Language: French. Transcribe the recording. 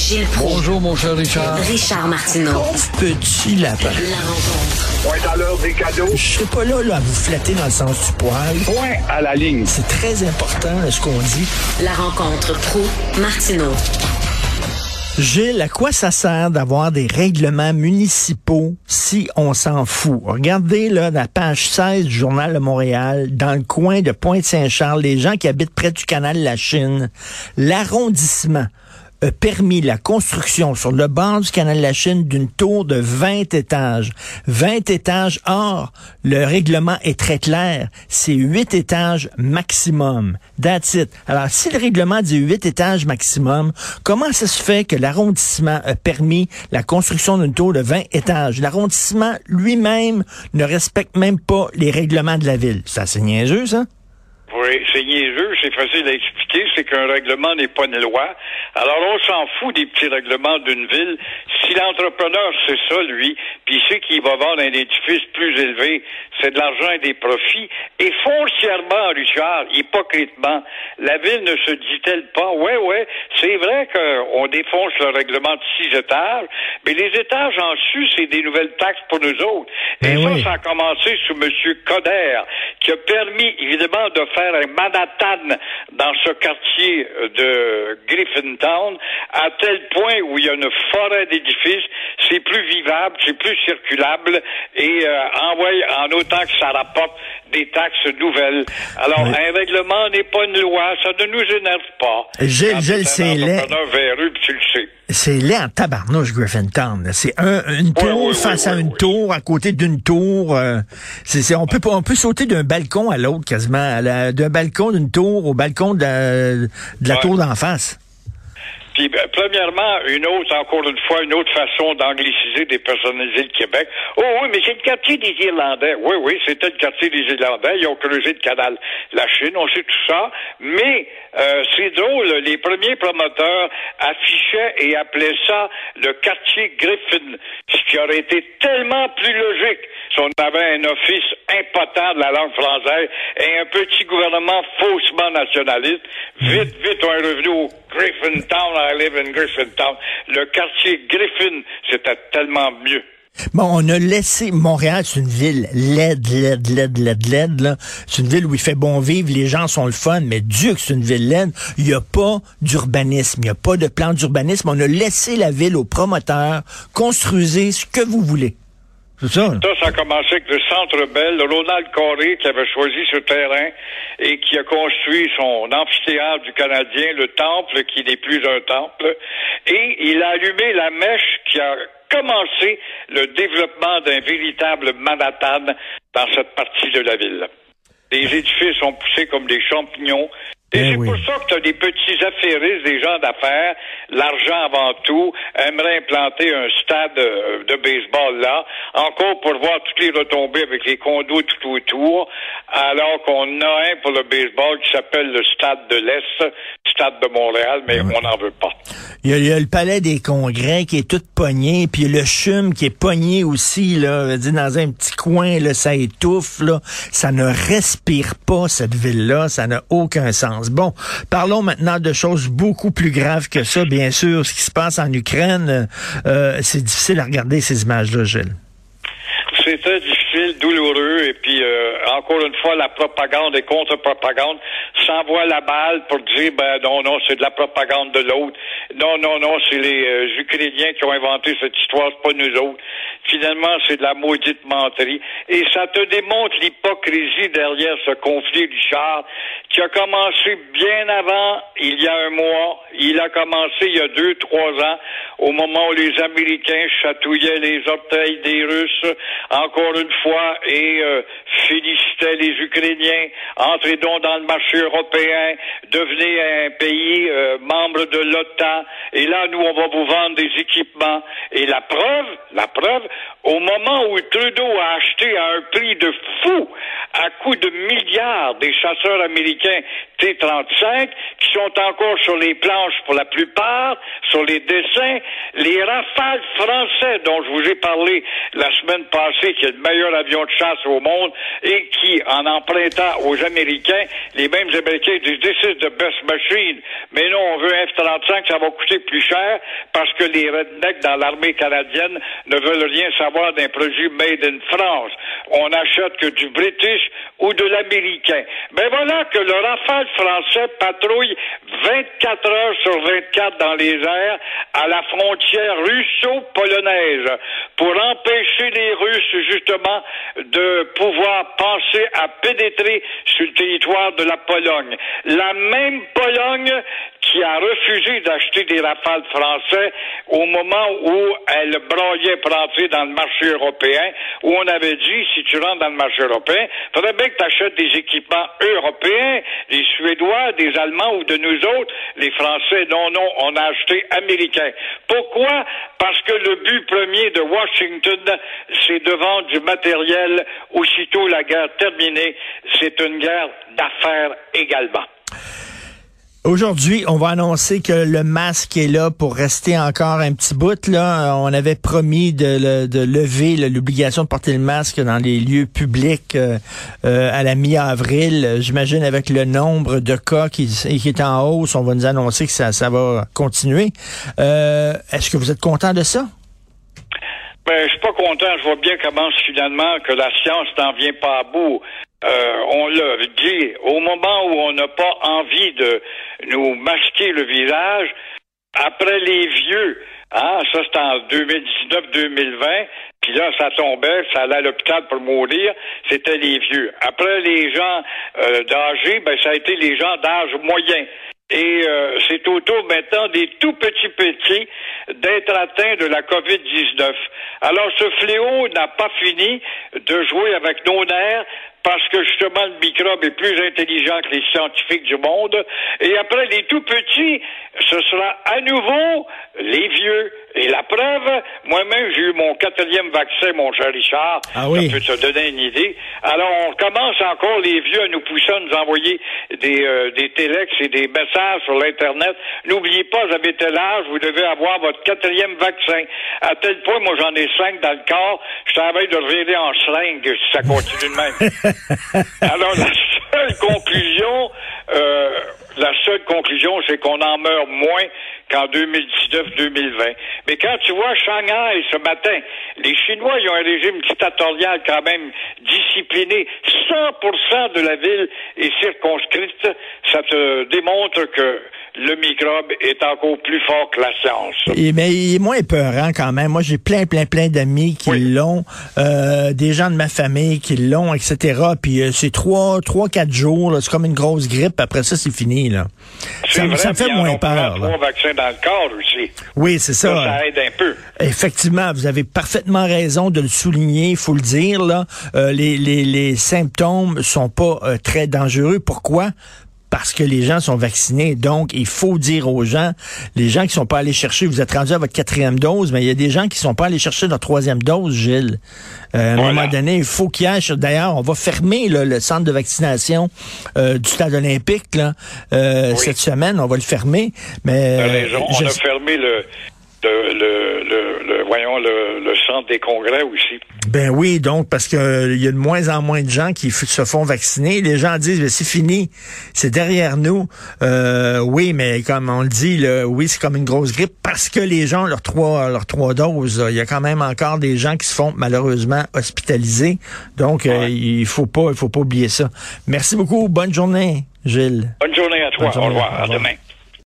Gilles Proulx. Bonjour, mon cher Richard. Richard Martineau. Petit lapin. La rencontre. Point à l'heure des cadeaux. Je serai pas là, là à vous flatter dans le sens du poil. Point à la ligne. C'est très important ce qu'on dit. La rencontre pro martineau Gilles, à quoi ça sert d'avoir des règlements municipaux si on s'en fout? Regardez là la page 16 du Journal de Montréal, dans le coin de Pointe-Saint-Charles, les gens qui habitent près du canal de la Chine, l'arrondissement a permis la construction sur le bord du canal de la Chine d'une tour de 20 étages. 20 étages. Or, le règlement est très clair. C'est 8 étages maximum. That's it. Alors, si le règlement dit 8 étages maximum, comment ça se fait que l'arrondissement a permis la construction d'une tour de 20 étages? L'arrondissement lui-même ne respecte même pas les règlements de la ville. Ça, c'est niaiseux, ça? Oui, c'est niaiseux, c'est facile à expliquer, c'est qu'un règlement n'est pas une loi. Alors on s'en fout des petits règlements d'une ville. Si l'entrepreneur c'est ça, lui, puis sait qu'il va vendre un édifice plus élevé, c'est de l'argent et des profits. Et foncièrement, Richard, hypocritement, la ville ne se dit-elle pas, ouais, ouais, c'est vrai qu'on défonce le règlement de six étages, mais les étages en dessus, c'est des nouvelles taxes pour nous autres. Et Ben ça, oui. ça a commencé sous M. Coder, qui a permis, évidemment, de faire un Manhattan dans ce quartier euh, de Griffintown, à tel point où il y a une forêt d'édifices, c'est plus vivable, c'est plus circulable, et euh, envoie en autant que ça rapporte des taxes nouvelles. Alors, Oui. un règlement n'est pas une loi, ça ne nous énerve pas. Gilles, c'est laid. tu le sais. C'est laid en tabarnouche, Griffintown. C'est un, une tour oui, face oui, à une tour, à côté d'une tour. euh, c'est, c'est- on peut on peut sauter d'un balcon à l'autre quasiment, d'un balcon d'une tour au balcon de la, de la Ouais. tour d'en face. Ben, premièrement, une autre, encore une fois, une autre façon d'angliciser des personnalités de Québec. Oh oui, mais c'est le quartier des Irlandais. Oui, oui, c'était le quartier des Irlandais. Ils ont creusé le canal La Chine, on sait tout ça. Mais euh, c'est drôle, les premiers promoteurs affichaient et appelaient ça le quartier Griffin, ce qui aurait été tellement plus logique si on avait un office impotent de la langue française et un petit gouvernement faussement nationaliste. Vite, vite, on est revenu au Griffintown, I live in Griffintown. Le quartier Griffin, c'était tellement mieux. Bon, on a laissé Montréal, c'est une ville laide, laide, laide, laide, laide. Là. C'est une ville où il fait bon vivre, les gens sont le fun, mais Dieu que c'est une ville laide. Il n'y a pas d'urbanisme, il n'y a pas de plan d'urbanisme. On a laissé la ville aux promoteurs. Construisez ce que vous voulez. Ça. Ça, ça a commencé avec le Centre Bell, Ronald Coré qui avait choisi ce terrain et qui a construit son amphithéâtre du Canadien, le temple qui n'est plus un temple, et il a allumé la mèche qui a commencé le développement d'un véritable Manhattan dans cette partie de la ville. Les édifices ont poussé comme des champignons. Et Eh c'est oui. pour ça que tu as des petits affairistes, des gens d'affaires, l'argent avant tout, aimeraient implanter un stade euh, de baseball là, encore pour voir toutes les retombées avec les condos tout autour, alors qu'on a un pour le baseball qui s'appelle le stade de l'Est, stade de Montréal, mais on n'en veut pas. Il y, a, il y a le palais des congrès qui est tout pogné, puis le chum qui est pogné aussi, là, dans un petit coin, là, ça étouffe, là. Ça ne respire pas, cette ville-là. Ça n'a aucun sens. Bon, parlons maintenant de choses beaucoup plus graves que ça, bien sûr. Ce qui se passe en Ukraine, euh, c'est difficile à regarder ces images-là, Gilles. C'est difficile, douloureux, et puis euh, encore une fois, la propagande et contre-propagande s'envoient la balle pour dire ben non, non, c'est de la propagande de l'autre. Non, non, non, c'est les euh, Ukrainiens qui ont inventé cette histoire, c'est pas nous autres. Finalement, c'est de la maudite menterie. Et ça te démontre l'hypocrisie derrière ce conflit, Richard, qui a commencé bien avant, il y a un mois. Il a commencé il y a deux, trois ans, au moment où les Américains chatouillaient les orteils des Russes, encore fois, et euh, les Ukrainiens. Entrez donc dans le marché européen, devenez un pays euh, membre de l'OTAN, et là, nous, on va vous vendre des équipements. Et la preuve, la preuve, au moment où Trudeau a acheté à un prix de fou, à coût de milliards, des chasseurs américains T-35, qui sont encore sur les planches pour la plupart, sur les dessins, les rafales français dont je vous ai parlé la semaine passée, qui est le meilleur avion de chasse au monde, et qui en empruntant aux Américains, les mêmes Américains disent This is the best machine. Mais non, on veut un F-35, ça va coûter plus cher parce que les rednecks dans l'armée canadienne ne veulent rien savoir d'un produit made in France. On n'achète que du British ou de l'américain. Ben voilà que le Rafale français patrouille 24 heures sur 24 dans les airs à la frontière russo-polonaise pour empêcher les Russes justement de pouvoir penser à pénétrer sur le territoire de la Pologne. La même Pologne qui a refusé d'acheter des rafales français au moment où elle broyait pour entrer dans le marché européen, où on avait dit, si tu rentres dans le marché européen, faudrait bien que tu achètes des équipements européens, des Suédois, des Allemands ou de nous autres. Les Français, non, non, on a acheté américain. Pourquoi? Parce que le but premier de Washington, c'est de vendre du matériel aussitôt la guerre terminée. C'est une guerre d'affaires également. Aujourd'hui, on va annoncer que le masque est là pour rester encore un petit bout. Là, on avait promis de, de lever l'obligation de porter le masque dans les lieux publics euh, euh, à la mi-avril. J'imagine avec le nombre de cas qui, qui, est en hausse, on va nous annoncer que ça, ça va continuer. Euh, Est-ce que vous êtes content de ça? Ben, je suis pas content. Je vois bien comment finalement que la science n'en vient pas à bout. Euh, on l'a dit, au moment où on n'a pas envie de nous masquer le visage, après les vieux, hein, ça c'était en 2019-2020, puis là ça tombait, ça allait à l'hôpital pour mourir, c'était les vieux. Après les gens euh, d'âge, ben ça a été les gens d'âge moyen. Et euh, c'est au tour maintenant des tout petits petits d'être atteints de la COVID-19. Alors ce fléau n'a pas fini de jouer avec nos nerfs parce que justement le microbe est plus intelligent que les scientifiques du monde. Et après les tout petits, ce sera à nouveau les vieux. Moi-même, j'ai eu mon quatrième vaccin, mon cher Richard. Ah oui. Ça peut te donner une idée. Alors, on commence encore, les vieux, à nous pousser à nous envoyer des, euh, des téléx et des messages sur l'Internet. N'oubliez pas, vous avez tel âge, vous devez avoir votre quatrième vaccin. À tel point, moi, j'en ai cinq dans le corps. Je travaille de revirer en seringue si ça continue de même. Alors, la seule conclusion, la seule conclusion, c'est qu'on en meurt moins qu'en 2019-2020. Mais quand tu vois Shanghai ce matin, les Chinois, ils ont un régime dictatorial quand même discipliné. 100% de la ville est circonscrite. Ça te démontre que le microbe est encore plus fort que la science. Et, mais il est moins épeurant quand même. Moi, j'ai plein, plein, plein d'amis qui Oui. l'ont, euh, des gens de ma famille qui l'ont, etc. Puis euh, c'est trois, trois, quatre jours. C'est comme une grosse grippe. Après ça, c'est fini. Là. Ça, vrai, ça me fait moins peur. pris là. trois vaccins dans le corps aussi. Oui, c'est Ça, ça. ça aide un peu. Effectivement, vous avez parfaitement raison de le souligner, il faut le dire. Là, Euh, les, les, les symptômes sont pas euh, très dangereux. Pourquoi? Parce que les gens sont vaccinés. Donc, il faut dire aux gens, les gens qui sont pas allés chercher, vous êtes rendu à votre quatrième dose, mais il y a des gens qui sont pas allés chercher leur troisième dose, Gilles. Euh, à un moment donné, il faut qu'il y ait. D'ailleurs, on va fermer là, le centre de vaccination euh, du stade olympique là, euh, cette semaine. On va le fermer. Mais raison. On je- a fermé le, le, le, le, le- voyons, le, le centre des congrès aussi. Ben oui, donc parce que euh, il y a de moins en moins de gens qui se font vacciner. Les gens disent ben, c'est fini, c'est derrière nous. Euh, oui, mais comme on le dit, là, oui, c'est comme une grosse grippe parce que les gens ont leurs trois leurs trois doses. Il y a quand même encore des gens qui se font malheureusement hospitaliser. Donc euh, il faut pas il faut pas oublier ça. Merci beaucoup. Bonne journée, Gilles. Bonne journée à toi. Journée. Au revoir. À demain.